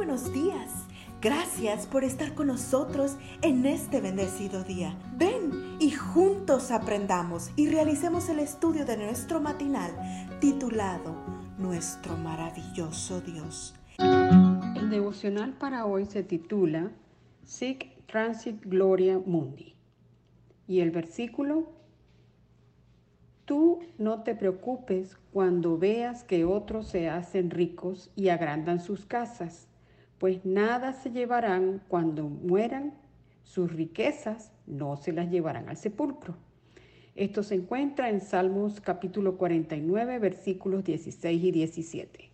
buenos días. Gracias por estar con nosotros en este bendecido día. Ven y juntos aprendamos y realicemos el estudio de nuestro matinal titulado Nuestro maravilloso Dios. El devocional para hoy se titula Sic Transit Gloria Mundi. Y el versículo Tú no te preocupes cuando veas que otros se hacen ricos y agrandan sus casas, pues nada se llevarán cuando mueran, sus riquezas no se las llevarán al sepulcro. Esto se encuentra en Salmos capítulo 49, versículos 16 y 17.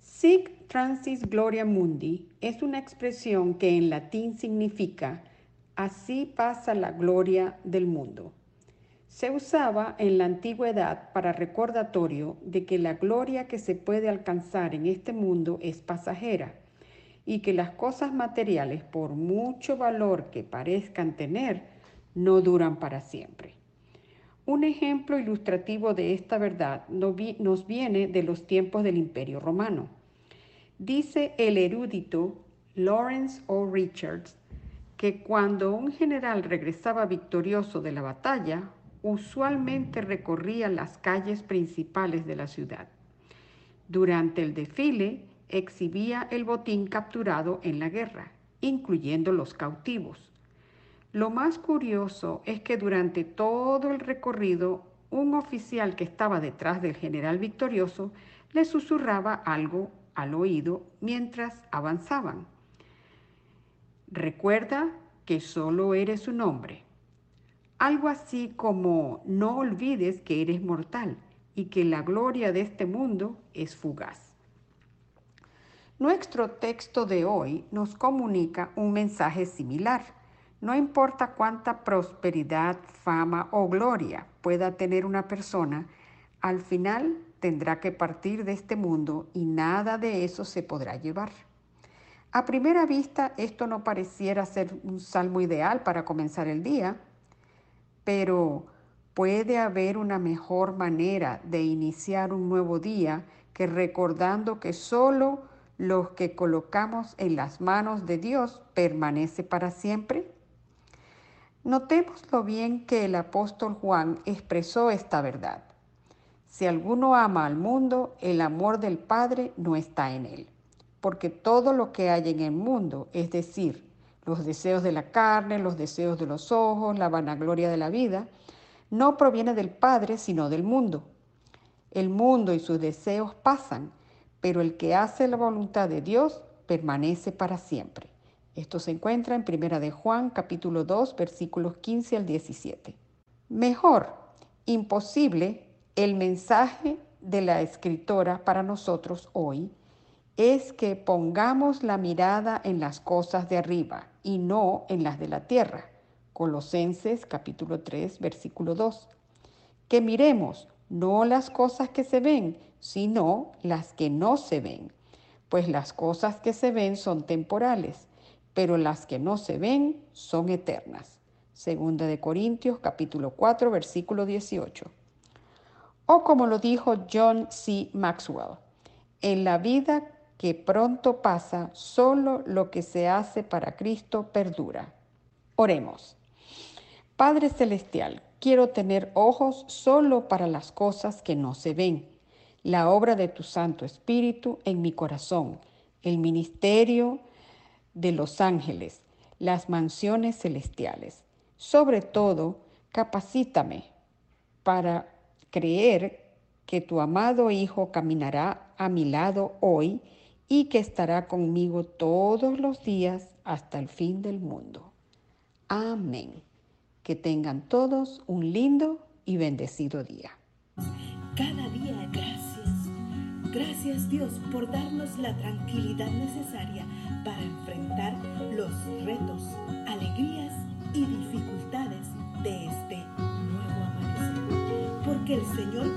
Sic transis gloria mundi es una expresión que en latín significa así pasa la gloria del mundo. Se usaba en la antigüedad para recordatorio de que la gloria que se puede alcanzar en este mundo es pasajera y que las cosas materiales, por mucho valor que parezcan tener, no duran para siempre. Un ejemplo ilustrativo de esta verdad nos viene de los tiempos del Imperio Romano. Dice el erudito Lawrence O. Richards que cuando un general regresaba victorioso de la batalla, usualmente recorría las calles principales de la ciudad. Durante el desfile exhibía el botín capturado en la guerra, incluyendo los cautivos. Lo más curioso es que durante todo el recorrido un oficial que estaba detrás del general victorioso le susurraba algo al oído mientras avanzaban. Recuerda que solo eres un hombre, algo así como no olvides que eres mortal y que la gloria de este mundo es fugaz. Nuestro texto de hoy nos comunica un mensaje similar. No importa cuánta prosperidad, fama o gloria pueda tener una persona, al final tendrá que partir de este mundo y nada de eso se podrá llevar. A primera vista, esto no pareciera ser un salmo ideal para comenzar el día, pero puede haber una mejor manera de iniciar un nuevo día que recordando que solo los que colocamos en las manos de Dios permanece para siempre. Notemos lo bien que el apóstol Juan expresó esta verdad. Si alguno ama al mundo, el amor del Padre no está en él, porque todo lo que hay en el mundo, es decir, los deseos de la carne, los deseos de los ojos, la vanagloria de la vida, no proviene del Padre, sino del mundo. El mundo y sus deseos pasan, pero el que hace la voluntad de Dios permanece para siempre. Esto se encuentra en Primera de Juan, capítulo 2, versículos 15 al 17. Mejor, imposible, el mensaje de la escritora para nosotros hoy es que pongamos la mirada en las cosas de arriba y no en las de la tierra. Colosenses capítulo 3, versículo 2. Que miremos no las cosas que se ven, sino las que no se ven. Pues las cosas que se ven son temporales, pero las que no se ven son eternas. Segunda de Corintios capítulo 4, versículo 18. O como lo dijo John C. Maxwell, en la vida que pronto pasa, solo lo que se hace para Cristo perdura. Oremos. Padre Celestial, quiero tener ojos solo para las cosas que no se ven, la obra de tu Santo Espíritu en mi corazón, el ministerio de los ángeles, las mansiones celestiales. Sobre todo, capacítame para creer que tu amado Hijo caminará a mi lado hoy y que estará conmigo todos los días hasta el fin del mundo. Amén. Que tengan todos un lindo y bendecido día. Cada día gracias. Gracias Dios por darnos la tranquilidad necesaria para enfrentar los retos, alegrías y dificultades de este nuevo amanecer. Porque el Señor